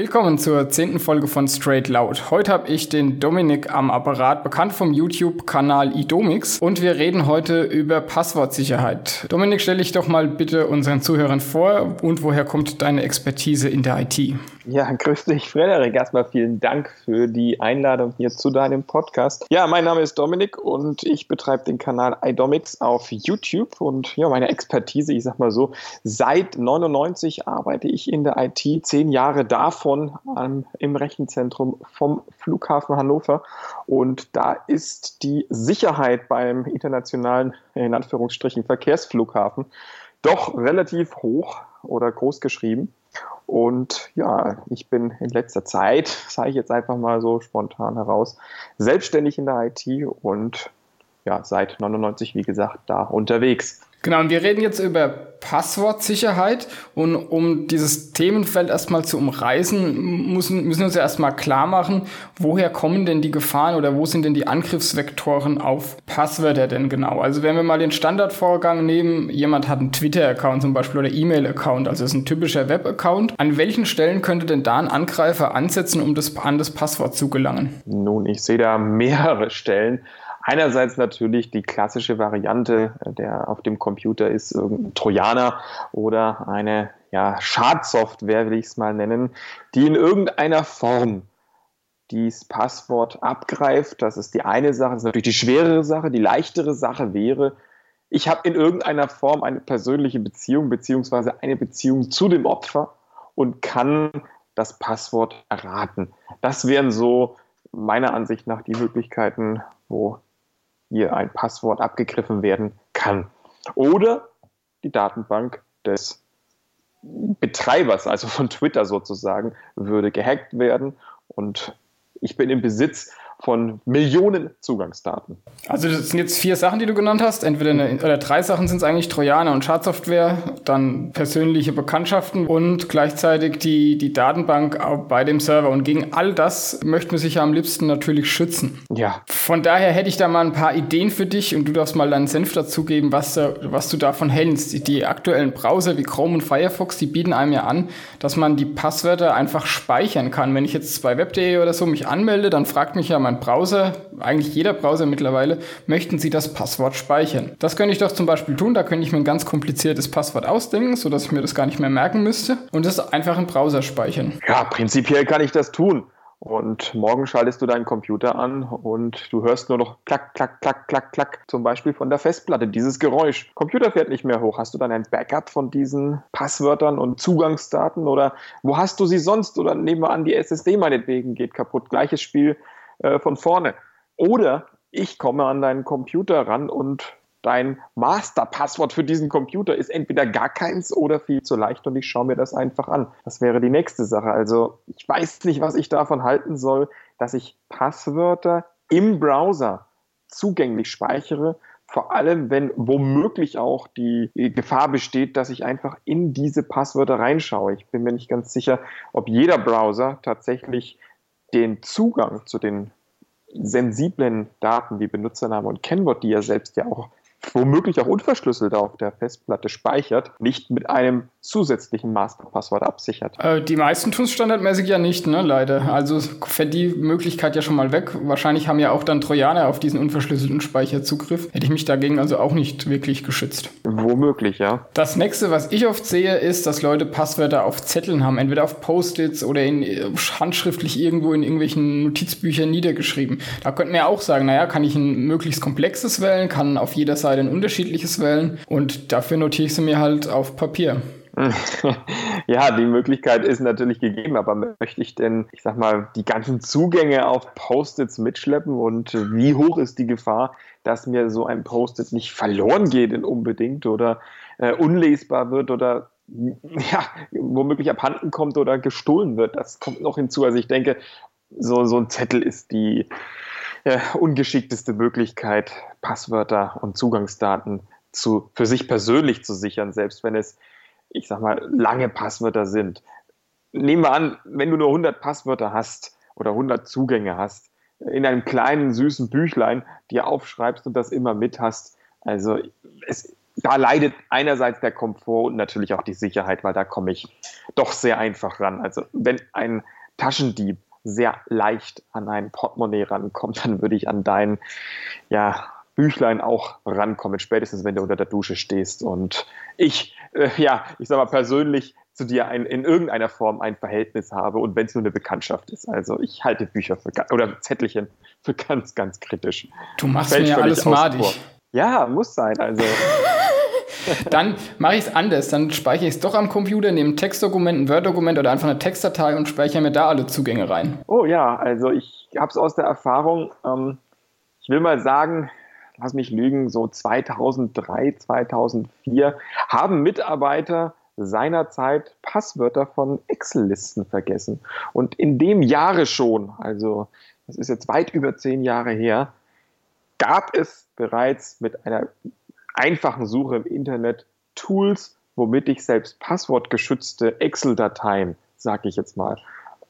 Willkommen zur zehnten Folge von Straight Loud. Heute habe ich den Dominik am Apparat, bekannt vom YouTube-Kanal idomix und wir reden heute über Passwortsicherheit. Dominik, stell dich doch mal bitte unseren Zuhörern vor und woher kommt deine Expertise in der IT? Ja, grüß dich, Frederik. Erstmal vielen Dank für die Einladung hier zu deinem Podcast. Ja, mein Name ist Dominik und ich betreibe den Kanal iDomics auf YouTube und ja, meine Expertise, ich sag mal so, seit 99 arbeite ich in der IT, zehn Jahre davon ähm, im Rechenzentrum vom Flughafen Hannover und da ist die Sicherheit beim internationalen, in Anführungsstrichen, Verkehrsflughafen doch relativ hoch oder groß geschrieben. Und ja, ich bin in letzter Zeit, sage ich jetzt einfach mal so spontan heraus, selbstständig in der IT und ja, seit 99, wie gesagt, da unterwegs. Genau, und wir reden jetzt über Passwortsicherheit und um dieses Themenfeld erstmal zu umreißen, müssen, müssen wir uns ja erstmal klar machen, woher kommen denn die Gefahren oder wo sind denn die Angriffsvektoren auf Passwörter denn genau? Also wenn wir mal den Standardvorgang nehmen, jemand hat einen Twitter-Account zum Beispiel oder E-Mail-Account, also ist ein typischer Web-Account, an welchen Stellen könnte denn da ein Angreifer ansetzen, um das, an das Passwort zu gelangen? Nun, ich sehe da mehrere Stellen. Einerseits natürlich die klassische Variante, äh, der auf dem Computer ist, irgendein Trojaner oder eine ja, Schadsoftware, will ich es mal nennen, die in irgendeiner Form dieses Passwort abgreift. Das ist die eine Sache, das ist natürlich die schwerere Sache. Die leichtere Sache wäre, ich habe in irgendeiner Form eine persönliche Beziehung beziehungsweise eine Beziehung zu dem Opfer und kann das Passwort erraten. Das wären so meiner Ansicht nach die Möglichkeiten, wo hier ein Passwort abgegriffen werden kann. Oder die Datenbank des Betreibers, also von Twitter sozusagen, würde gehackt werden und ich bin im Besitz von Millionen Zugangsdaten. Also das sind jetzt vier Sachen, die du genannt hast. Entweder eine, oder drei Sachen sind es eigentlich Trojaner und Schadsoftware, dann persönliche Bekanntschaften und gleichzeitig die, die Datenbank bei dem Server. Und gegen all das möchten wir sich ja am liebsten natürlich schützen. Ja. Von daher hätte ich da mal ein paar Ideen für dich und du darfst mal deinen Senf dazugeben, was, was du davon hältst. Die, die aktuellen Browser wie Chrome und Firefox, die bieten einem ja an, dass man die Passwörter einfach speichern kann. Wenn ich jetzt bei web.de oder so mich anmelde, dann fragt mich ja mein mein Browser, eigentlich jeder Browser mittlerweile, möchten Sie das Passwort speichern. Das könnte ich doch zum Beispiel tun, da könnte ich mir ein ganz kompliziertes Passwort ausdenken, sodass ich mir das gar nicht mehr merken müsste und das einfach im Browser speichern. Ja, prinzipiell kann ich das tun. Und morgen schaltest du deinen Computer an und du hörst nur noch klack, klack, klack, klack, klack, zum Beispiel von der Festplatte, dieses Geräusch. Computer fährt nicht mehr hoch. Hast du dann ein Backup von diesen Passwörtern und Zugangsdaten oder wo hast du sie sonst? Oder nehmen wir an, die SSD meinetwegen geht kaputt. Gleiches Spiel äh, von vorne. Oder ich komme an deinen Computer ran und dein Masterpasswort für diesen Computer ist entweder gar keins oder viel zu leicht und ich schaue mir das einfach an. Das wäre die nächste Sache. Also ich weiß nicht, was ich davon halten soll, dass ich Passwörter im Browser zugänglich speichere, vor allem wenn womöglich auch die Gefahr besteht, dass ich einfach in diese Passwörter reinschaue. Ich bin mir nicht ganz sicher, ob jeder Browser tatsächlich den Zugang zu den sensiblen Daten wie Benutzername und Kennwort, die er selbst ja auch womöglich auch unverschlüsselt auf der Festplatte speichert, nicht mit einem zusätzlichen Masterpasswort absichert. Äh, die meisten tun es standardmäßig ja nicht, ne, leider. Also fällt die Möglichkeit ja schon mal weg. Wahrscheinlich haben ja auch dann Trojaner auf diesen unverschlüsselten Speicher Zugriff. Hätte ich mich dagegen also auch nicht wirklich geschützt. Womöglich, ja. Das nächste, was ich oft sehe, ist, dass Leute Passwörter auf Zetteln haben, entweder auf Post-its oder in, äh, handschriftlich irgendwo in irgendwelchen Notizbüchern niedergeschrieben. Da könnte man ja auch sagen, naja, kann ich ein möglichst komplexes wählen, kann auf jeder Seite ein unterschiedliches wählen und dafür notiere ich sie mir halt auf Papier. Ja, die Möglichkeit ist natürlich gegeben, aber möchte ich denn, ich sag mal, die ganzen Zugänge auf Post-its mitschleppen und wie hoch ist die Gefahr, dass mir so ein Post-it nicht verloren geht unbedingt oder äh, unlesbar wird oder ja, womöglich abhanden kommt oder gestohlen wird. Das kommt noch hinzu. Also ich denke, so, so ein Zettel ist die äh, ungeschickteste Möglichkeit, Passwörter und Zugangsdaten zu, für sich persönlich zu sichern, selbst wenn es, ich sag mal, lange Passwörter sind. Nehmen wir an, wenn du nur 100 Passwörter hast oder 100 Zugänge hast, in einem kleinen, süßen Büchlein dir aufschreibst und das immer mit hast. Also es da leidet einerseits der Komfort und natürlich auch die Sicherheit, weil da komme ich doch sehr einfach ran. Also wenn ein Taschendieb sehr leicht an ein Portemonnaie rankommt, dann würde ich an dein ja, Büchlein auch rankommen, spätestens wenn du unter der Dusche stehst und ich, äh, ja, ich sag mal persönlich zu dir ein, in irgendeiner Form ein Verhältnis habe und wenn es nur eine Bekanntschaft ist. Also ich halte Bücher für, oder Zettelchen für ganz, ganz kritisch. Du machst mir alles madig. Ja, muss sein. Also dann mache ich es anders. Dann speichere ich es doch am Computer, nehme ein Textdokument, ein Word-Dokument oder einfach eine Textdatei und speichere mir da alle Zugänge rein. Oh ja, also ich habe es aus der Erfahrung, ähm, ich will mal sagen, lass mich lügen, so 2003, 2004 haben Mitarbeiter seinerzeit Passwörter von Excel-Listen vergessen. Und in dem Jahre schon, also das ist jetzt weit über zehn Jahre her, gab es bereits mit einer einfachen Suche im Internet Tools, womit ich selbst passwortgeschützte Excel-Dateien, sage ich jetzt mal,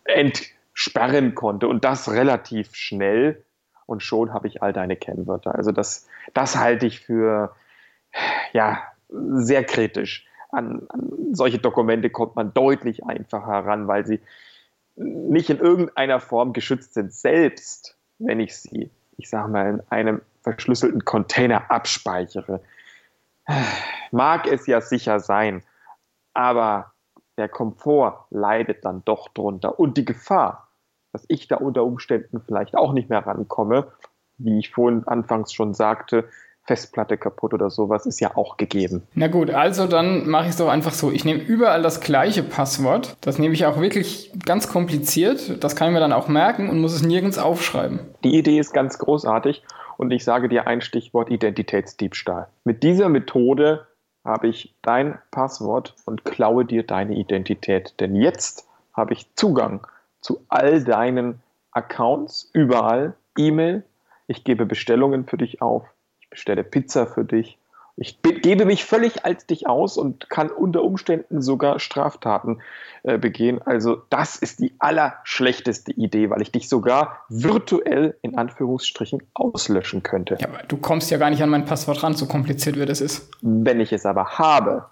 entsperren konnte und das relativ schnell und schon habe ich all deine Kennwörter. Also das, das halte ich für ja, sehr kritisch. An, an solche Dokumente kommt man deutlich einfacher ran, weil sie nicht in irgendeiner Form geschützt sind. Selbst wenn ich sie, ich sage mal, in einem verschlüsselten Container abspeichere, mag es ja sicher sein, aber der Komfort leidet dann doch drunter und die Gefahr, dass ich da unter Umständen vielleicht auch nicht mehr rankomme, wie ich vorhin anfangs schon sagte, Festplatte kaputt oder sowas ist ja auch gegeben. Na gut, also dann mache ich es doch einfach so. Ich nehme überall das gleiche Passwort. Das nehme ich auch wirklich ganz kompliziert. Das kann ich mir dann auch merken und muss es nirgends aufschreiben. Die Idee ist ganz großartig und ich sage dir ein Stichwort Identitätsdiebstahl. Mit dieser Methode habe ich dein Passwort und klaue dir deine Identität. Denn jetzt habe ich Zugang zu all deinen Accounts, überall, E-Mail. Ich gebe Bestellungen für dich auf. Ich bestelle Pizza für dich. Ich gebe mich völlig als dich aus und kann unter Umständen sogar Straftaten äh, begehen. Also das ist die allerschlechteste Idee, weil ich dich sogar virtuell in Anführungsstrichen auslöschen könnte. Ja, aber du kommst ja gar nicht an mein Passwort ran, so kompliziert wie das ist. Wenn ich es aber habe,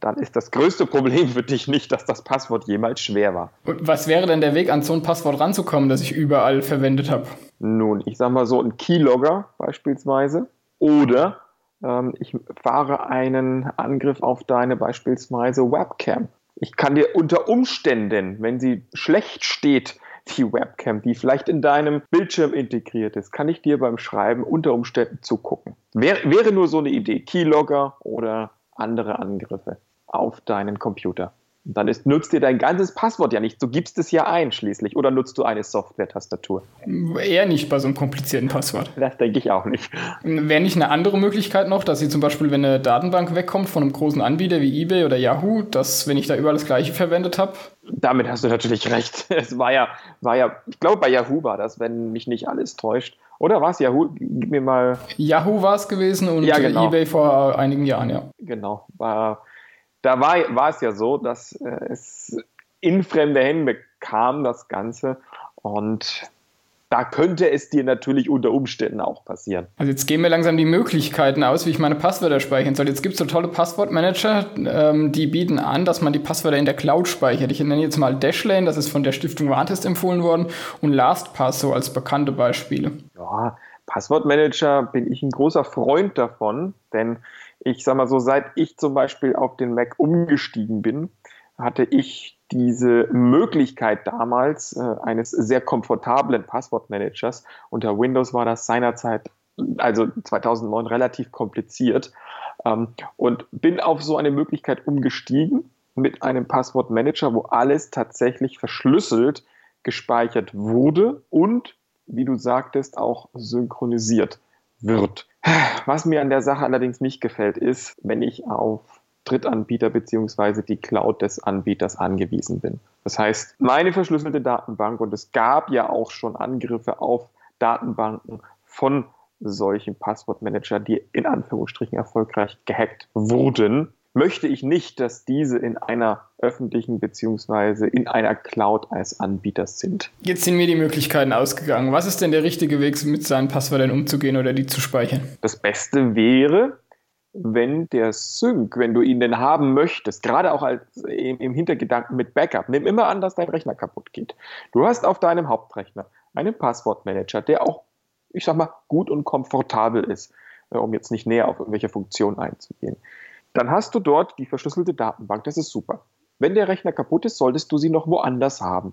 dann ist das größte Problem für dich nicht, dass das Passwort jemals schwer war. Und was wäre denn der Weg, an so ein Passwort ranzukommen, das ich überall verwendet habe? Nun, ich sag mal so ein Keylogger beispielsweise oder ähm, ich fahre einen Angriff auf deine beispielsweise Webcam. Ich kann dir unter Umständen, wenn sie schlecht steht, die Webcam, die vielleicht in deinem Bildschirm integriert ist, kann ich dir beim Schreiben unter Umständen zugucken. Wär, wäre nur so eine Idee, Keylogger oder andere Angriffe auf deinen Computer. Dann ist, nutzt dir dein ganzes Passwort ja nicht. Du gibst es ja ein schließlich. Oder nutzt du eine Software-Tastatur? Eher nicht bei so einem komplizierten Passwort. Das denke ich auch nicht. Wäre nicht eine andere Möglichkeit noch, dass sie zum Beispiel, wenn eine Datenbank wegkommt von einem großen Anbieter wie eBay oder Yahoo, dass, wenn ich da überall das Gleiche verwendet habe? Damit hast du natürlich recht. Es war ja, war ja, ich glaube, bei Yahoo war das, wenn mich nicht alles täuscht. Oder war es Yahoo? Gib mir mal. Yahoo war es gewesen und ja, genau. eBay vor einigen Jahren, ja. Genau. War da war, war es ja so, dass äh, es in fremde Hände kam, das Ganze. Und da könnte es dir natürlich unter Umständen auch passieren. Also jetzt gehen mir langsam die Möglichkeiten aus, wie ich meine Passwörter speichern soll. Jetzt gibt es so tolle Passwortmanager, ähm, die bieten an, dass man die Passwörter in der Cloud speichert. Ich nenne jetzt mal Dashlane, das ist von der Stiftung Warntest empfohlen worden, und LastPass so als bekannte Beispiele. Ja, Passwortmanager bin ich ein großer Freund davon, denn ich sag mal so, seit ich zum Beispiel auf den Mac umgestiegen bin, hatte ich diese Möglichkeit damals äh, eines sehr komfortablen Passwortmanagers. Unter Windows war das seinerzeit, also 2009, relativ kompliziert ähm, und bin auf so eine Möglichkeit umgestiegen mit einem Passwortmanager, wo alles tatsächlich verschlüsselt gespeichert wurde und, wie du sagtest, auch synchronisiert wird. Was mir an der Sache allerdings nicht gefällt, ist, wenn ich auf Drittanbieter bzw. die Cloud des Anbieters angewiesen bin. Das heißt, meine verschlüsselte Datenbank, und es gab ja auch schon Angriffe auf Datenbanken von solchen Passwortmanager, die in Anführungsstrichen erfolgreich gehackt wurden, möchte ich nicht, dass diese in einer öffentlichen beziehungsweise in einer Cloud als Anbieter sind. Jetzt sind mir die Möglichkeiten ausgegangen. Was ist denn der richtige Weg, mit seinen Passwörtern umzugehen oder die zu speichern? Das Beste wäre, wenn der Sync, wenn du ihn denn haben möchtest, gerade auch als im, Hintergedanken mit Backup, nimm immer an, dass dein Rechner kaputt geht. Du hast auf deinem Hauptrechner einen Passwortmanager, der auch, ich sag mal, gut und komfortabel ist, äh, um jetzt nicht näher auf irgendwelche Funktionen einzugehen. Dann hast du dort die verschlüsselte Datenbank, das ist super. Wenn der Rechner kaputt ist, solltest du sie noch woanders haben.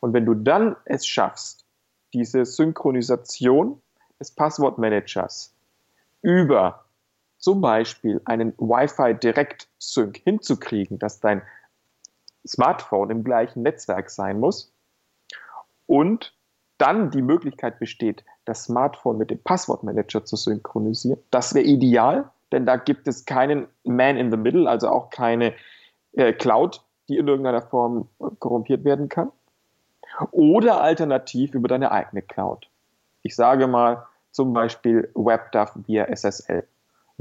Und wenn du dann es schaffst, diese Synchronisation des Passwortmanagers über zum Beispiel einen Wi-Fi Direct Sync hinzukriegen, dass dein Smartphone im gleichen Netzwerk sein muss und dann die Möglichkeit besteht, das Smartphone mit dem Passwortmanager zu synchronisieren. Das wäre ideal, denn da gibt es keinen Man in the Middle, also auch keine äh, Cloud, die in irgendeiner Form korrumpiert werden kann. Oder alternativ über deine eigene Cloud. Ich sage mal zum Beispiel WebDAV via SSL.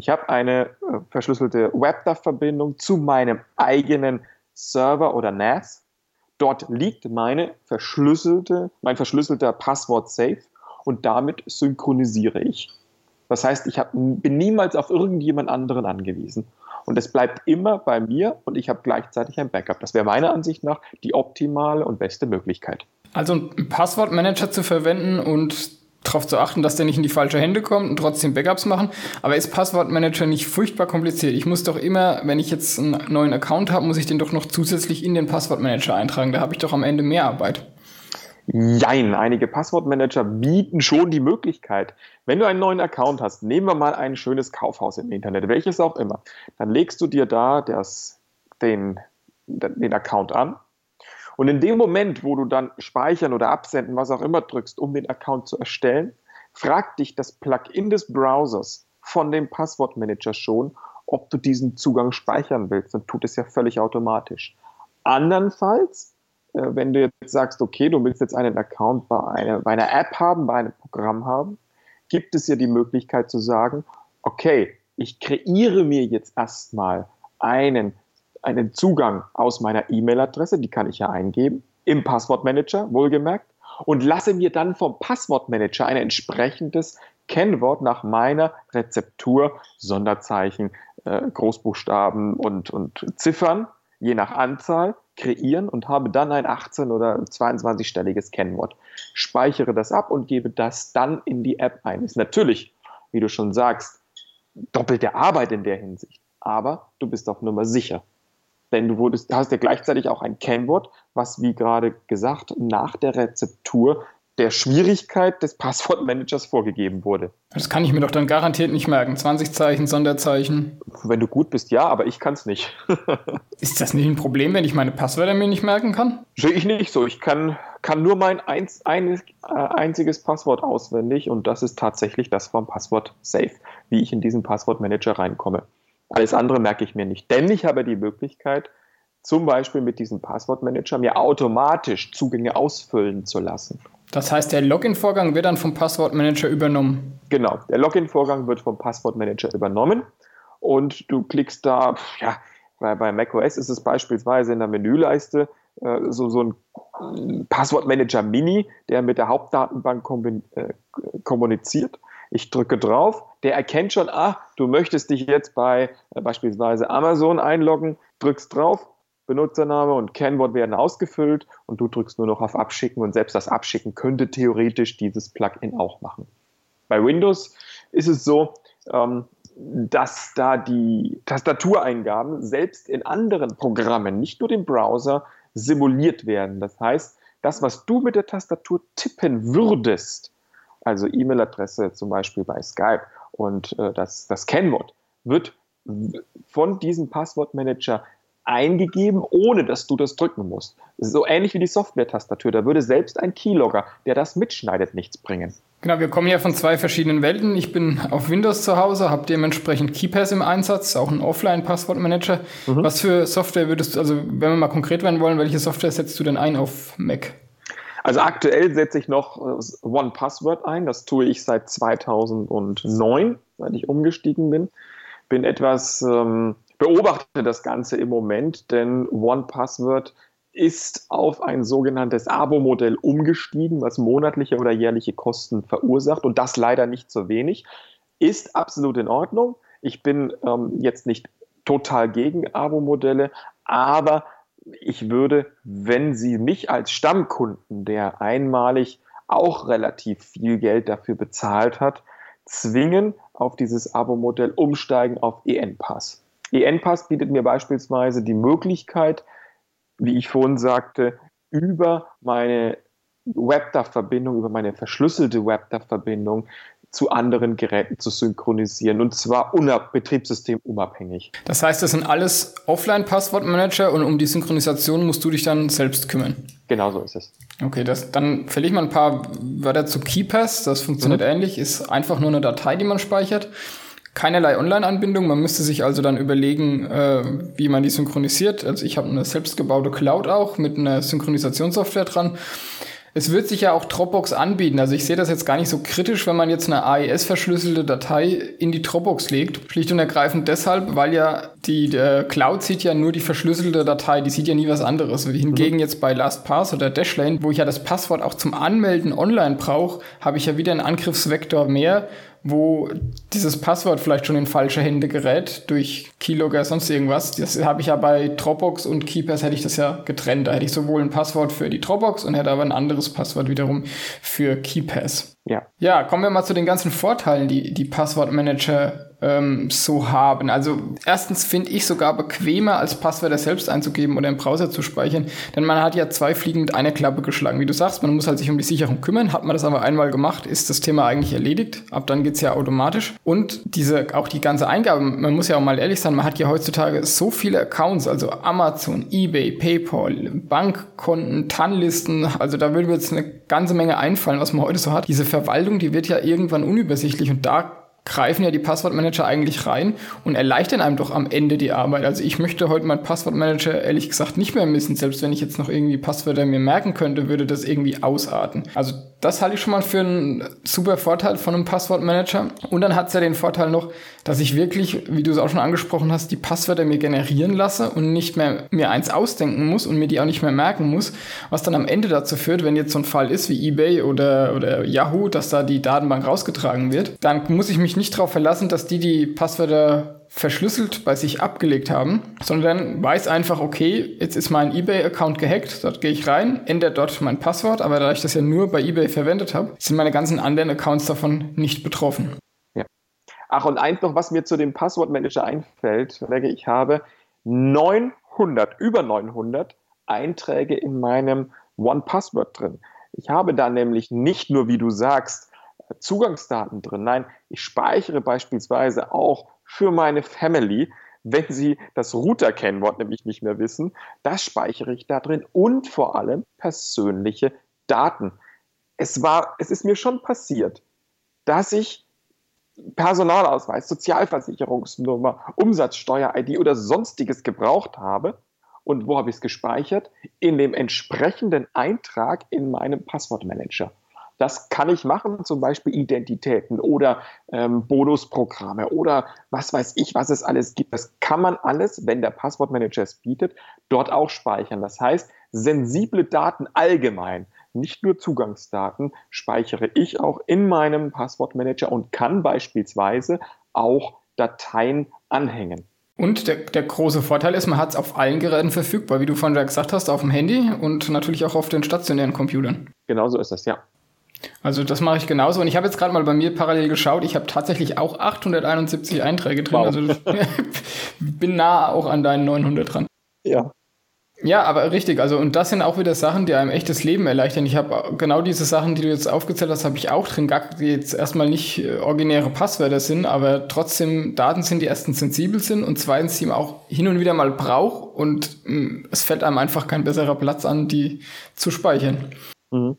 Ich habe eine äh, verschlüsselte WebDAV-Verbindung zu meinem eigenen Server oder NAS. Dort liegt meine verschlüsselte, mein verschlüsselter Passwort-Safe und damit synchronisiere ich. Das heißt, ich hab, bin niemals auf irgendjemand anderen angewiesen. Und es bleibt immer bei mir und ich habe gleichzeitig ein Backup. Das wäre meiner Ansicht nach die optimale und beste Möglichkeit. Also einen Passwortmanager zu verwenden und darauf zu achten, dass der nicht in die falsche Hände kommt und trotzdem Backups machen. Aber ist Passwortmanager nicht furchtbar kompliziert? Ich muss doch immer, wenn ich jetzt einen neuen Account habe, muss ich den doch noch zusätzlich in den Passwortmanager eintragen. Da habe ich doch am Ende mehr Arbeit. Jein, einige Passwortmanager bieten schon die Möglichkeit, wenn du einen neuen Account hast, nehmen wir mal ein schönes Kaufhaus im Internet, welches auch immer, dann legst du dir da das, den, den Account an und in dem Moment, wo du dann speichern oder absenden, was auch immer drückst, um den Account zu erstellen, fragt dich das Plugin des Browsers von dem Passwortmanager schon, ob du diesen Zugang speichern willst. Dann tut es ja völlig automatisch. Andernfalls, äh, wenn du jetzt sagst, okay, du willst jetzt einen Account bei einer, bei einer App haben, bei einem Programm haben, gibt es ja die Möglichkeit zu sagen, okay, ich kreiere mir jetzt erstmal einen einen Zugang aus meiner E-Mail-Adresse, die kann ich ja eingeben, im Passwortmanager, wohlgemerkt, und lasse mir dann vom Passwortmanager ein entsprechendes Kennwort nach meiner Rezeptur, Sonderzeichen, äh, Großbuchstaben und, und Ziffern, je nach Anzahl, kreieren und habe dann ein 18 oder 22-stelliges Kennwort. Speichere das ab und gebe das dann in die App ein. Ist natürlich, wie du schon sagst, doppelte Arbeit in der Hinsicht. Aber du bist auf Nummer sicher. Denn du wurdest, hast ja gleichzeitig auch ein Kennwort, was, wie gerade gesagt, nach der Rezeptur der Schwierigkeit des Passwortmanagers vorgegeben wurde. Das kann ich mir doch dann garantiert nicht merken. 20 Zeichen, Sonderzeichen. Wenn du gut bist, ja, aber ich kann es nicht. Ist das nicht ein Problem, wenn ich meine Passwörter mir nicht merken kann? Sehe ich nicht so. Ich kann, kann nur mein eins, ein, äh, einziges Passwort auswendig und das ist tatsächlich das vom Passwort Safe, wie ich in diesen Passwortmanager reinkomme. Alles andere merke ich mir nicht. Denn ich habe die Möglichkeit, zum Beispiel mit diesem Passwortmanager mir automatisch Zugänge ausfüllen zu lassen. Das heißt, der Login-Vorgang wird dann vom Passwortmanager übernommen. Genau, der Login-Vorgang wird vom Passwortmanager übernommen und du klickst da, ja, bei, bei macOS ist es beispielsweise in der Menüleiste äh, so, so ein Passwortmanager Mini, der mit der Hauptdatenbank äh, kommuniziert. Ich drücke drauf, der erkennt schon, ah, du möchtest dich jetzt bei äh, beispielsweise Amazon einloggen, drückst drauf, Benutzername und Kennwort werden ausgefüllt und du drückst nur noch auf Abschicken und selbst das Abschicken könnte theoretisch dieses Plugin auch machen. Bei Windows ist es so, ähm, dass da die Tastatureingaben selbst in anderen Programmen, nicht nur dem Browser, simuliert werden. Das heißt, das, was du mit der Tastatur tippen würdest, also E-Mail-Adresse zum Beispiel bei Skype und äh, das, das Kennwort wird von diesem Passwortmanager eingegeben, ohne dass du das drücken musst. So ähnlich wie die Software-Tastatur. Da würde selbst ein Keylogger, der das mitschneidet, nichts bringen. Genau, wir kommen ja von zwei verschiedenen Welten. Ich bin auf Windows zu Hause, habe dementsprechend KeyPass im Einsatz, auch einen Offline-Passwortmanager. Mhm. Was für Software würdest du, also wenn wir mal konkret werden wollen, welche Software setzt du denn ein auf Mac? Also aktuell setze ich noch äh, One Password ein. Das tue ich seit 2009, seit ich umgestiegen bin. Bin etwas, ähm, beobachte das Ganze im Moment, denn One Password ist auf ein sogenanntes Abo-Modell umgestiegen, was monatliche oder jährliche Kosten verursacht und das leider nicht so wenig. Ist absolut in Ordnung. Ich bin ähm, jetzt nicht total gegen Abo-Modelle, aber ich würde, wenn Sie mich als Stammkunden, der einmalig auch relativ viel Geld dafür bezahlt hat, zwingen, auf dieses Abo-Modell umsteigen auf EN-Pass. EN-Pass bietet mir beispielsweise die Möglichkeit, wie ich vorhin sagte, über meine WebDAV-Verbindung, über meine verschlüsselte WebDAV-Verbindung zu anderen Geräten zu synchronisieren und zwar betriebssystemunabhängig. Das heißt, das sind alles Offline-Passwortmanager und um die Synchronisation musst du dich dann selbst kümmern. Genau so ist es. Okay, das, dann verliere ich mal ein paar Wörter zu KeyPass. Das funktioniert mhm. ähnlich, ist einfach nur eine Datei, die man speichert. Keinerlei Online-Anbindung. Man müsste sich also dann überlegen, äh, wie man die synchronisiert. Also ich habe eine selbstgebaute Cloud auch mit einer Synchronisationssoftware dran. Es wird sich ja auch Dropbox anbieten. Also ich sehe das jetzt gar nicht so kritisch, wenn man jetzt eine AES-verschlüsselte Datei in die Dropbox legt. Schlicht und ergreifend deshalb, weil ja die Cloud sieht ja nur die verschlüsselte Datei, die sieht ja nie was anderes. Hingegen mhm. jetzt bei LastPass oder Dashlane, wo ich ja das Passwort auch zum Anmelden online brauche, habe ich ja wieder einen Angriffsvektor mehr wo dieses Passwort vielleicht schon in falsche Hände gerät durch Keylogger, sonst irgendwas. Das habe ich ja bei Dropbox und Keepers hätte ich das ja getrennt. Da hätte ich sowohl ein Passwort für die Dropbox und hätte aber ein anderes Passwort wiederum für Keepers. Ja. Ja, kommen wir mal zu den ganzen Vorteilen, die die Passwortmanager ähm, so haben. Also erstens finde ich sogar bequemer, als Passwörter selbst einzugeben oder im Browser zu speichern, denn man hat ja zwei Fliegen mit einer Klappe geschlagen. Wie du sagst, man muss halt sich um die Sicherung kümmern. Hat man das aber einmal gemacht, ist das Thema eigentlich erledigt. Ab dann geht's ja automatisch. Und diese, auch die ganze Eingabe, man muss ja auch mal ehrlich sein, man hat ja heutzutage so viele Accounts, also Amazon, Ebay, PayPal, Bankkonten, TAN-Listen, also da würde mir jetzt eine ganze Menge einfallen, was man heute so hat. Diese Verwaltung, die wird ja irgendwann unübersichtlich und da greifen ja die Passwortmanager eigentlich rein und erleichtern einem doch am Ende die Arbeit. Also ich möchte heute meinen Passwortmanager ehrlich gesagt nicht mehr missen. Selbst wenn ich jetzt noch irgendwie Passwörter mir merken könnte, würde das irgendwie ausarten. Also das halte ich schon mal für einen super Vorteil von einem Passwortmanager. Und dann hat es ja den Vorteil noch, dass ich wirklich, wie du es auch schon angesprochen hast, die Passwörter mir generieren lasse und nicht mehr mir eins ausdenken muss und mir die auch nicht mehr merken muss, was dann am Ende dazu führt, wenn jetzt so ein Fall ist wie eBay oder, oder Yahoo, dass da die Datenbank rausgetragen wird, dann muss ich mich nicht darauf verlassen, dass die die Passwörter verschlüsselt bei sich abgelegt haben, sondern weiß einfach, okay, jetzt ist mein eBay-Account gehackt, dort gehe ich rein, ändere dort mein Passwort, aber da ich das ja nur bei eBay verwendet habe, sind meine ganzen anderen Accounts davon nicht betroffen. Ja. Ach, und eins noch, was mir zu dem Passwortmanager einfällt, ich habe 900, über 900 Einträge in meinem One-Password drin. Ich habe da nämlich nicht nur, wie du sagst, Zugangsdaten drin. Nein, ich speichere beispielsweise auch für meine Family, wenn sie das Router-Kennwort nämlich nicht mehr wissen. Das speichere ich da drin und vor allem persönliche Daten. Es war, es ist mir schon passiert, dass ich Personalausweis, Sozialversicherungsnummer, Umsatzsteuer-ID oder sonstiges gebraucht habe. Und wo habe ich es gespeichert? In dem entsprechenden Eintrag in meinem Passwortmanager. Das kann ich machen, zum Beispiel Identitäten oder ähm, Bonusprogramme oder was weiß ich, was es alles gibt. Das kann man alles, wenn der Passwortmanager es bietet, dort auch speichern. Das heißt, sensible Daten allgemein, nicht nur Zugangsdaten, speichere ich auch in meinem Passwortmanager und kann beispielsweise auch Dateien anhängen. Und der, der große Vorteil ist, man hat es auf allen Geräten verfügbar, wie du vorhin gesagt hast, auf dem Handy und natürlich auch auf den stationären Computern. Genauso ist das, ja. Also das mache ich genauso. Und ich habe jetzt gerade mal bei mir parallel geschaut. Ich habe tatsächlich auch 871 Einträge drin. Wow. Also bin nah auch an deinen 900 dran. Ja. Ja, aber richtig. Also und das sind auch wieder Sachen, die einem echtes Leben erleichtern. Ich habe genau diese Sachen, die du jetzt aufgezählt hast, habe ich auch drin. Gar, die jetzt erstmal nicht äh, originäre Passwörter sind, aber trotzdem Daten sind, die erstens sensibel sind und zweitens die man auch hin und wieder mal braucht und mh, mm, es fällt einem einfach kein besserer Platz an, die zu speichern. Mhm.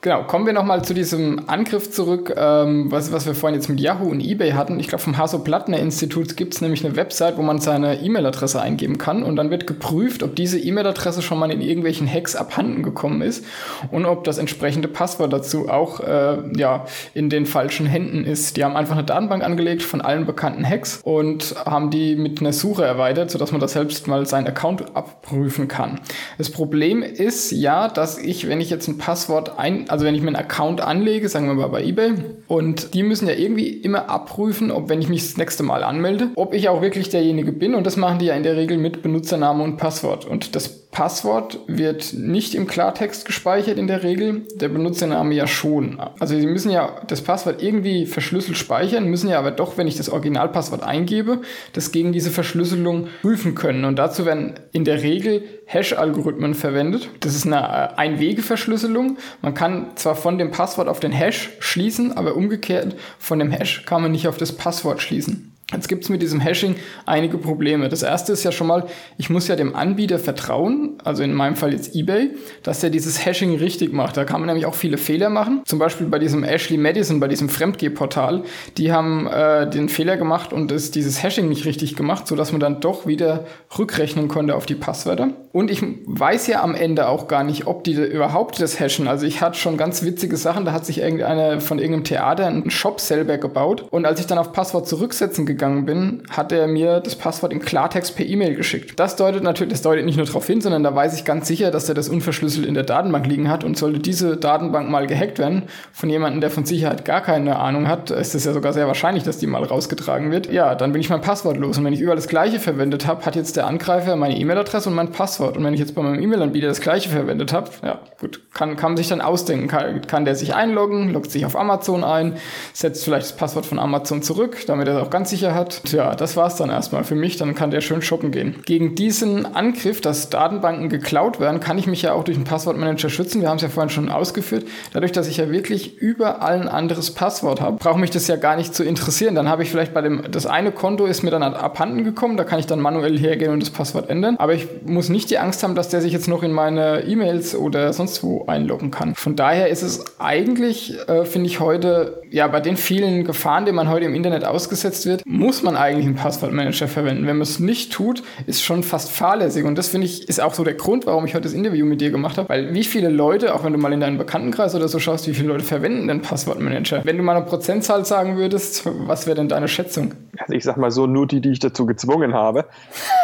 Genau, kommen wir nochmal zu diesem Angriff zurück, ähm, was, was wir vorhin jetzt mit Yahoo und eBay hatten. Ich glaube, vom Hasso-Plattner-Institut gibt es nämlich eine Website, wo man seine E-Mail-Adresse eingeben kann und dann wird geprüft, ob diese E-Mail-Adresse schon mal in irgendwelchen Hacks abhanden gekommen ist und ob das entsprechende Passwort dazu auch äh, ja, in den falschen Händen ist. Die haben einfach eine Datenbank angelegt von allen bekannten Hacks und haben die mit einer Suche erweitert, sodass man das selbst mal seinen Account abprüfen kann. Das Problem ist ja, dass ich, wenn ich jetzt ein Passwort ein also wenn ich mir einen Account anlege, sagen wir mal bei eBay, und die müssen ja irgendwie immer abprüfen, ob wenn ich mich das nächste Mal anmelde, ob ich auch wirklich derjenige bin. Und das machen die ja in der Regel mit Benutzername und Passwort. Und das Passwort wird nicht im Klartext gespeichert in der Regel, der Benutzername ja schon. Also Sie müssen ja das Passwort irgendwie verschlüsselt speichern, müssen ja aber doch, wenn ich das Originalpasswort eingebe, das gegen diese Verschlüsselung prüfen können. Und dazu werden in der Regel Hash-Algorithmen verwendet. Das ist eine äh, Einwege-Verschlüsselung. Man kann zwar von dem Passwort auf den Hash schließen, aber umgekehrt von dem Hash kann man nicht auf das Passwort schließen. Jetzt gibt es mit diesem Hashing einige Probleme. Das erste ist ja schon mal, ich muss ja dem Anbieter vertrauen, also in meinem Fall jetzt eBay, dass er dieses Hashing richtig macht. Da kann man nämlich auch viele Fehler machen. Zum Beispiel bei diesem Ashley Madison, bei diesem Fremdgeh-Portal, die haben äh, den Fehler gemacht und es dieses Hashing nicht richtig gemacht, sodass man dann doch wieder rückrechnen konnte auf die Passwörter. Und ich weiß ja am Ende auch gar nicht, ob die überhaupt das hashen. Also ich hatte schon ganz witzige Sachen, da hat sich irgendeiner von irgendeinem Theater einen Shop selber gebaut und als ich dann auf Passwort zurücksetzen gegangen gegangen bin, hat er mir das Passwort in Klartext per E-Mail geschickt. Das deutet natürlich, das deutet nicht nur darauf hin, sondern da weiß ich ganz sicher, dass er das unverschlüsselt in der Datenbank liegen hat und sollte diese Datenbank mal gehackt werden von jemandem, der von Sicherheit gar keine Ahnung hat, ist es ja sogar sehr wahrscheinlich, dass die mal rausgetragen wird. Ja, dann bin ich mein Passwort los und wenn ich überall das gleiche verwendet habe, hat jetzt der Angreifer meine E-Mail-Adresse und mein Passwort und wenn ich jetzt bei meinem E-Mail-Anbieter das gleiche verwendet habe, ja, gut, kann, kann man sich dann ausdenken, kann, kann der sich einloggen, loggt sich auf Amazon ein, setzt vielleicht das Passwort von Amazon zurück, damit er auch ganz sicher sicher hat. Ja, das war's dann erstmal für mich. Dann kann der schön shoppen gehen. Gegen diesen Angriff, dass Datenbanken geklaut werden, kann ich mich ja auch durch einen Passwortmanager schützen. Wir haben es ja vorhin schon ausgeführt. Dadurch, dass ich ja wirklich überall ein anderes Passwort habe, braucht mich das ja gar nicht zu interessieren. Dann habe ich vielleicht bei dem, das eine Konto ist mir dann abhanden gekommen. Da kann ich dann manuell hergehen und das Passwort ändern. Aber ich muss nicht die Angst haben, dass der sich jetzt noch in meine E-Mails oder sonst wo einloggen kann. Von daher ist es eigentlich, äh, finde ich heute, ja, bei den vielen Gefahren, denen man heute im Internet ausgesetzt wird, muss man eigentlich einen Passwortmanager verwenden. Wenn man es nicht tut, ist schon fast fahrlässig. Und das finde ich ist auch so der Grund, warum ich heute das Interview mit dir gemacht habe. Weil wie viele Leute, auch wenn du mal in deinen Bekanntenkreis oder so schaust, wie viele Leute verwenden den Passwortmanager? Wenn du mal eine Prozentzahl sagen würdest, was wäre denn deine Schätzung? Also ich sag mal so, nur die, die ich dazu gezwungen habe.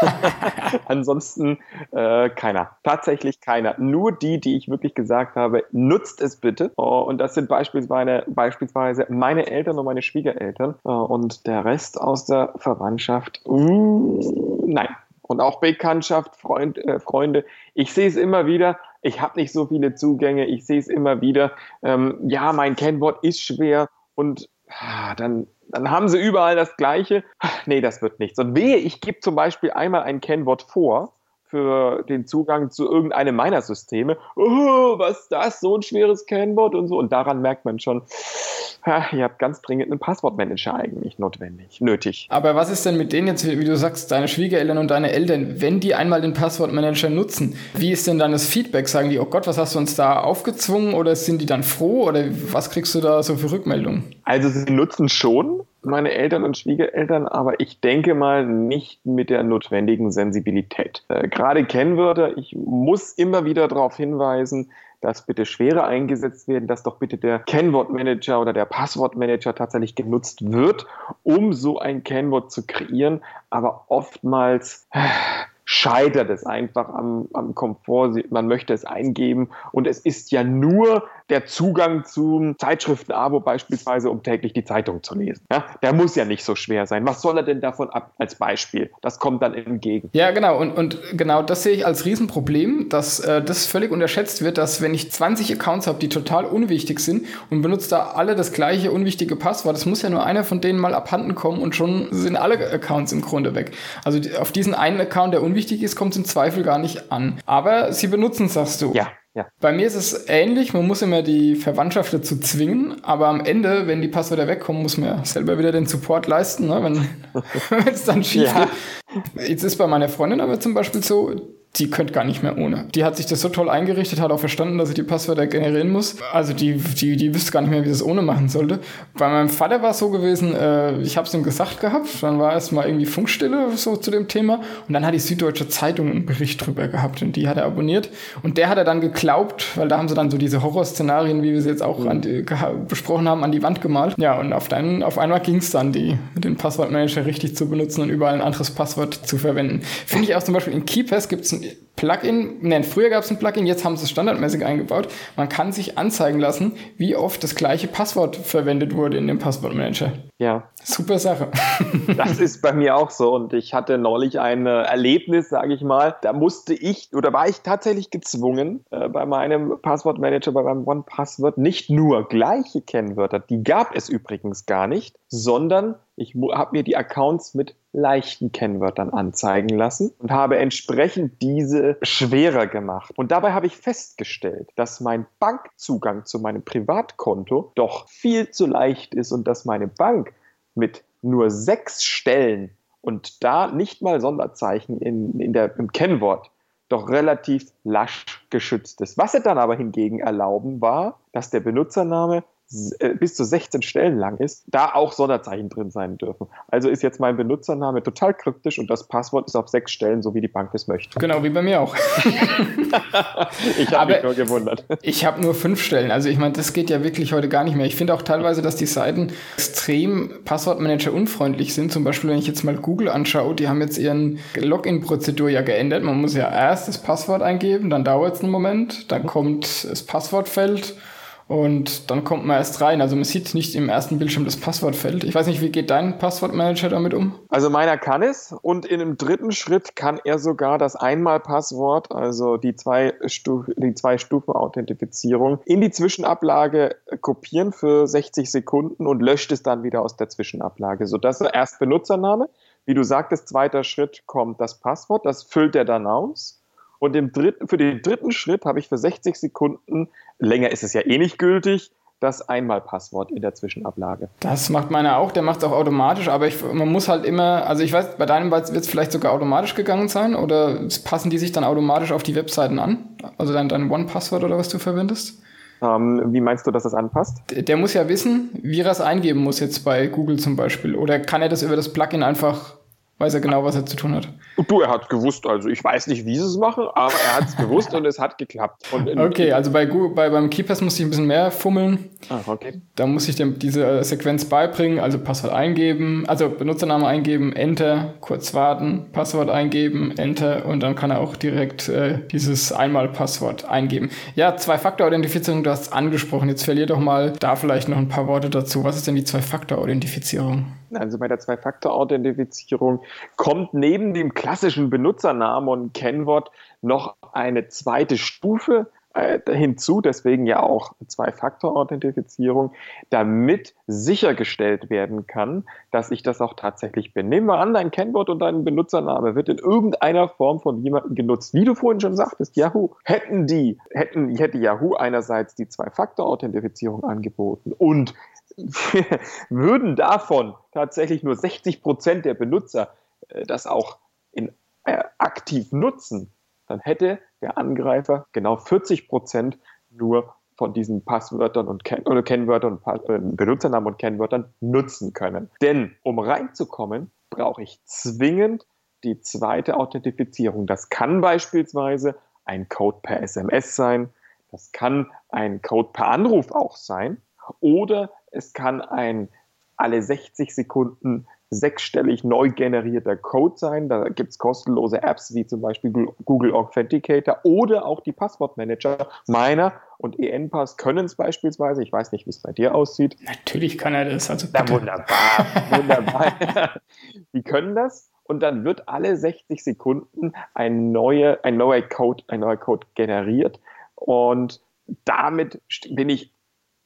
Ansonsten äh, keiner. Tatsächlich keiner. Nur die, die ich wirklich gesagt habe, nutzt es bitte. Oh, und das sind beispielsweise, beispielsweise meine Eltern und meine Schwiegereltern. Oh, und der Rest aus der Verwandtschaft, uh, nein. Und auch Bekanntschaft, Freund, äh, Freunde. Ich sehe es immer wieder. Ich habe nicht so viele Zugänge. Ich sehe es immer wieder. Ähm, ja, mein Kennwort ist schwer. Und ah, dann, dann haben sie überall das Gleiche. Nee, das wird nichts. Und wehe, ich gebe zum Beispiel einmal ein Kennwort vor für den Zugang zu irgendeinem meiner Systeme. Oh, was ist das? So ein schweres Kennwort und so. Und daran merkt man schon, ha, ihr habt ganz dringend einen Passwortmanager eigentlich notwendig, nötig. Aber was ist denn mit denen jetzt, wie du sagst, deine Schwiegereltern und deine Eltern, wenn die einmal den Passwortmanager nutzen? Wie ist denn dann das Feedback? Sagen die, oh Gott, was hast du uns da aufgezwungen? Oder sind die dann froh? Oder was kriegst du da so für Rückmeldungen? Also sie nutzen schon meine Eltern und Schwiegereltern, aber ich denke mal nicht mit der notwendigen Sensibilität. Äh, gerade Kennwörter, ich muss immer wieder darauf hinweisen, dass bitte schwerer eingesetzt werden, dass doch bitte der Kennwortmanager oder der Passwortmanager tatsächlich genutzt wird, um so ein Kennwort zu kreieren. Aber oftmals äh, scheitert es einfach am, am Komfort. Man möchte es eingeben und es ist ja nur der Zugang zum Zeitschriften-Abo beispielsweise, um täglich die Zeitung zu lesen. Ja, der muss ja nicht so schwer sein. Was soll er denn davon ab als Beispiel? Das kommt dann entgegen. Ja, genau. Und, und genau das sehe ich als Riesenproblem, dass äh, das völlig unterschätzt wird, dass wenn ich 20 Accounts habe, die total unwichtig sind und benutze da alle das gleiche unwichtige Passwort, es muss ja nur einer von denen mal abhanden kommen und schon sind alle Accounts im Grunde weg. Also auf diesen einen Account, der unwichtig ist, kommt es im Zweifel gar nicht an. Aber sie benutzen, sagst du. Ja. Ja. Bei mir ist es ähnlich, man muss immer die Verwandtschaft dazu zwingen, aber am Ende, wenn die Passwörter wegkommen, muss man ja selber wieder den Support leisten, ne? wenn es dann schief ja. geht. Jetzt ist bei meiner Freundin aber zum Beispiel so, die könnte gar nicht mehr ohne. Die hat sich das so toll eingerichtet, hat auch verstanden, dass sie die Passwörter generieren muss. Also die, die, die wüsste gar nicht mehr, wie sie es ohne machen sollte. Bei meinem Vater war es so gewesen, äh, ich habe es ihm gesagt gehabt, dann war erst mal irgendwie Funkstille so zu dem Thema und dann hat die Süddeutsche Zeitung einen Bericht drüber gehabt und die hat er abonniert und der hat er dann geglaubt, weil da haben sie dann so diese Horrorszenarien, wie wir sie jetzt auch die, besprochen haben, an die Wand gemalt. Ja, und auf, dein, auf einmal ging es dann, die, den Passwortmanager richtig zu benutzen und überall ein anderes Passwort zu verwenden. Finde ich auch zum Beispiel in KeyPass gibt es ein didn't. Plugin, nein, früher gab es ein Plugin, jetzt haben sie es standardmäßig eingebaut. Man kann sich anzeigen lassen, wie oft das gleiche Passwort verwendet wurde in dem Passwortmanager. Ja. Super Sache. das ist bei mir auch so. Und ich hatte neulich ein Erlebnis, sage ich mal. Da musste ich oder war ich tatsächlich gezwungen, äh, bei meinem Passwortmanager, bei meinem One-Password nicht nur gleiche Kennwörter, die gab es übrigens gar nicht, sondern ich habe mir die Accounts mit leichten Kennwörtern anzeigen lassen und habe entsprechend diese schwerer gemacht. Und dabei habe ich festgestellt, dass mein Bankzugang zu meinem Privatkonto doch viel zu leicht ist und dass meine Bank mit nur sechs Stellen und da nicht mal Sonderzeichen in, in der, im Kennwort doch relativ lasch geschützt ist. Was sie dann aber hingegen erlauben, war, dass der Benutzername bis zu 16 Stellen lang ist, da auch Sonderzeichen drin sein dürfen. Also ist jetzt mein Benutzername total kryptisch und das Passwort ist auf sechs Stellen, so wie die Bank es möchte. Genau, wie bei mir auch. ich habe mich nur gewundert. Ich habe nur fünf Stellen. Also ich meine, das geht ja wirklich heute gar nicht mehr. Ich finde auch teilweise, dass die Seiten extrem Passwortmanager unfreundlich sind. Zum Beispiel, wenn ich jetzt mal Google anschaue, die haben jetzt ihren Login-Prozedur ja geändert. Man muss ja erst das Passwort eingeben, dann dauert es einen Moment, dann kommt das Passwortfeld und dann kommt man erst rein. Also man sieht nicht im ersten Bildschirm das Passwortfeld. Ich weiß nicht, wie geht dein Passwortmanager damit um? Also meiner kann es und in einem dritten Schritt kann er sogar das Einmalpasswort, also die zwei, Stu die zwei Stufen Authentifizierung, in die Zwischenablage kopieren für 60 Sekunden und löscht es dann wieder aus der Zwischenablage, sodass er erst Benutzername, wie du sagtest, zweiter Schritt kommt das Passwort, das füllt er dann aus und im dritten, für den dritten Schritt habe ich für 60 Sekunden, länger ist es ja eh nicht gültig, das Einmalpasswort in der Zwischenablage. Das macht meiner auch, der macht es auch automatisch, aber ich, man muss halt immer, also ich weiß, bei deinem wird es vielleicht sogar automatisch gegangen sein oder passen die sich dann automatisch auf die Webseiten an? Also dein, dein One-Passwort oder was du verwendest? Ähm, wie meinst du, dass das anpasst? Der, der muss ja wissen, wie er es eingeben muss jetzt bei Google zum Beispiel. Oder kann er das über das Plugin einfach weiß er genau, was er zu tun hat. Du, er hat gewusst, also ich weiß nicht, wie sie es machen, aber er hat es gewusst und es hat geklappt. okay, also bei, Google, bei beim Keepers musste ich ein bisschen mehr fummeln. Ah, okay. Da muss ich dem diese äh, Sequenz beibringen, also Passwort eingeben, also Benutzername eingeben, Enter, kurz warten, Passwort eingeben, Enter und dann kann er auch direkt äh, dieses Einmal-Passwort eingeben. Ja, Zwei-Faktor-Authentifizierung, du hast es angesprochen. Jetzt verlier doch mal da vielleicht noch ein paar Worte dazu. Was ist denn die Zwei-Faktor-Authentifizierung? Also bei der Zwei-Faktor-Authentifizierung kommt neben dem klassischen Benutzernamen und Kennwort noch eine zweite Stufe äh, hinzu, deswegen ja auch Zwei-Faktor-Authentifizierung, damit sichergestellt werden kann, dass ich das auch tatsächlich bin. Nehmen wir an, dein Kennwort und dein Benutzername wird in irgendeiner Form von jemandem genutzt. Wie du vorhin schon sagtest, Yahoo. Hätten die, hätten, hätte Yahoo einerseits die Zwei-Faktor-Authentifizierung angeboten und würden davon tatsächlich nur 60 Prozent der Benutzer äh, das auch in, äh, aktiv nutzen, dann hätte der Angreifer genau 40 Prozent nur von diesen Passwörtern und Ken oder Kennwörtern und äh, Benutzernamen und Kennwörtern nutzen können. Denn um reinzukommen, brauche ich zwingend die zweite Authentifizierung. Das kann beispielsweise ein Code per SMS sein, das kann ein Code per Anruf auch sein oder es kann ein alle 60 Sekunden sechsstellig neu generierter Code sein. Da gibt es kostenlose Apps wie zum Beispiel Google Authenticator oder auch die Passwortmanager. Meiner und ENPass können es beispielsweise. Ich weiß nicht, wie es bei dir aussieht. Natürlich kann er das. Also Na, wunderbar, wunderbar. die können das und dann wird alle 60 Sekunden ein, neue, ein, neuer Code, ein neuer Code generiert und damit bin ich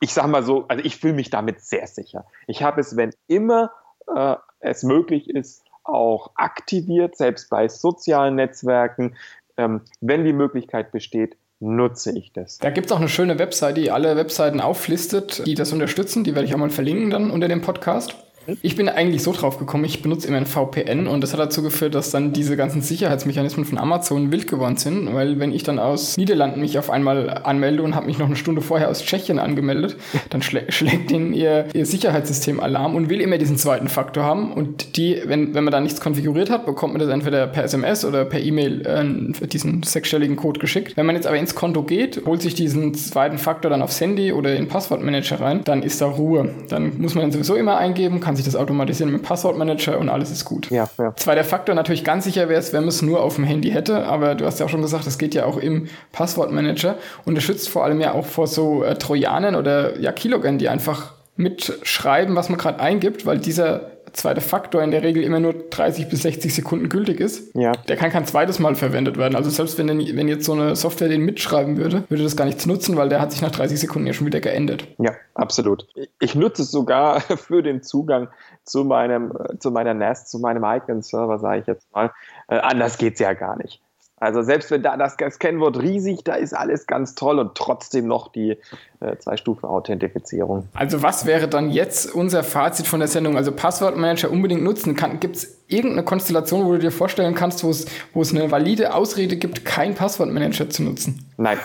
ich sag mal so, also ich fühle mich damit sehr sicher. Ich habe es, wenn immer äh, es möglich ist, auch aktiviert, selbst bei sozialen Netzwerken. Ähm, wenn die Möglichkeit besteht, nutze ich das. Da gibt es auch eine schöne Website, die alle Webseiten auflistet, die das unterstützen. Die werde ich auch mal verlinken dann unter dem Podcast. Ich bin eigentlich so drauf gekommen, ich benutze immer ein VPN und das hat dazu geführt, dass dann diese ganzen Sicherheitsmechanismen von Amazon wild geworden sind, weil wenn ich dann aus Niederlanden mich auf einmal anmelde und habe mich noch eine Stunde vorher aus Tschechien angemeldet, dann schlä schlägt denen ihr, ihr Sicherheitssystem Alarm und will immer diesen zweiten Faktor haben und die, wenn, wenn man da nichts konfiguriert hat, bekommt man das entweder per SMS oder per E-Mail äh, diesen sechsstelligen Code geschickt. Wenn man jetzt aber ins Konto geht, holt sich diesen zweiten Faktor dann aufs Handy oder in Passwortmanager rein, dann ist da Ruhe. Dann muss man sowieso immer eingeben, kann sich das automatisieren mit dem Passwortmanager und alles ist gut. Ja, ja. Zwar der Faktor natürlich ganz sicher wäre es, wenn man es nur auf dem Handy hätte, aber du hast ja auch schon gesagt, das geht ja auch im Passwortmanager und es schützt vor allem ja auch vor so äh, Trojanern oder ja Keyloggen, die einfach mitschreiben, was man gerade eingibt, weil dieser zweite Faktor in der Regel immer nur 30 bis 60 Sekunden gültig ist, ja. der kann kein zweites Mal verwendet werden. Also selbst wenn, den, wenn jetzt so eine Software den mitschreiben würde, würde das gar nichts nutzen, weil der hat sich nach 30 Sekunden ja schon wieder geendet. Ja, absolut. Ich nutze es sogar für den Zugang zu meinem, zu meiner NAS, zu meinem eigenen Server, sage ich jetzt mal. Äh, anders es ja gar nicht. Also selbst wenn da das Kennwort riesig, da ist alles ganz toll und trotzdem noch die äh, Zwei-Stufen-Authentifizierung. Also was wäre dann jetzt unser Fazit von der Sendung? Also Passwortmanager unbedingt nutzen. Gibt es irgendeine Konstellation, wo du dir vorstellen kannst, wo es, eine valide Ausrede gibt, kein Passwortmanager zu nutzen? Nein.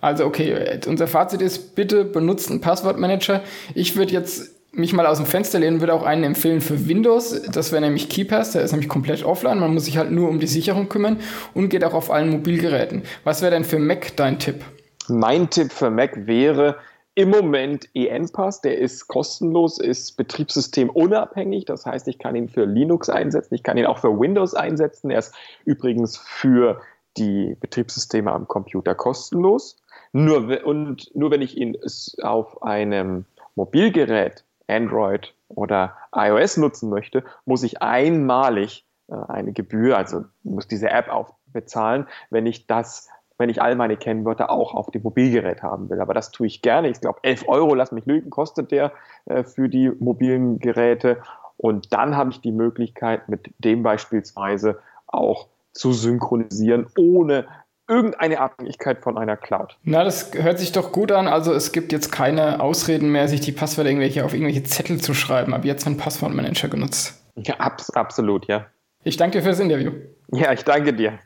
Also okay, unser Fazit ist, bitte benutzt einen Passwortmanager. Ich würde jetzt mich mal aus dem Fenster lehnen, würde auch einen empfehlen für Windows. Das wäre nämlich KeyPass, der ist nämlich komplett offline. Man muss sich halt nur um die Sicherung kümmern und geht auch auf allen Mobilgeräten. Was wäre denn für Mac dein Tipp? Mein Tipp für Mac wäre im Moment ENPass. Der ist kostenlos, ist Betriebssystem unabhängig. Das heißt, ich kann ihn für Linux einsetzen, ich kann ihn auch für Windows einsetzen. Er ist übrigens für die Betriebssysteme am Computer kostenlos. Nur, und nur wenn ich ihn auf einem Mobilgerät Android oder iOS nutzen möchte, muss ich einmalig äh, eine Gebühr, also muss diese App auch bezahlen, wenn ich das wenn ich all meine Kennwörter auch auf dem Mobilgerät haben will. Aber das tue ich gerne. Ich glaube, 11 Euro, lass mich lügen, kostet der äh, für die mobilen Geräte. Und dann habe ich die Möglichkeit, mit dem beispielsweise auch zu synchronisieren, ohne irgendeine Abhängigkeit von einer Cloud. Na, das hört sich doch gut an. Also es gibt jetzt keine Ausreden mehr, sich die Passwörter irgendwelche auf irgendwelche Zettel zu schreiben. Ab jetzt wird Passwortmanager genutzt. Ja, abs absolut, ja. Ich danke dir für das Interview. Ja, ich danke dir.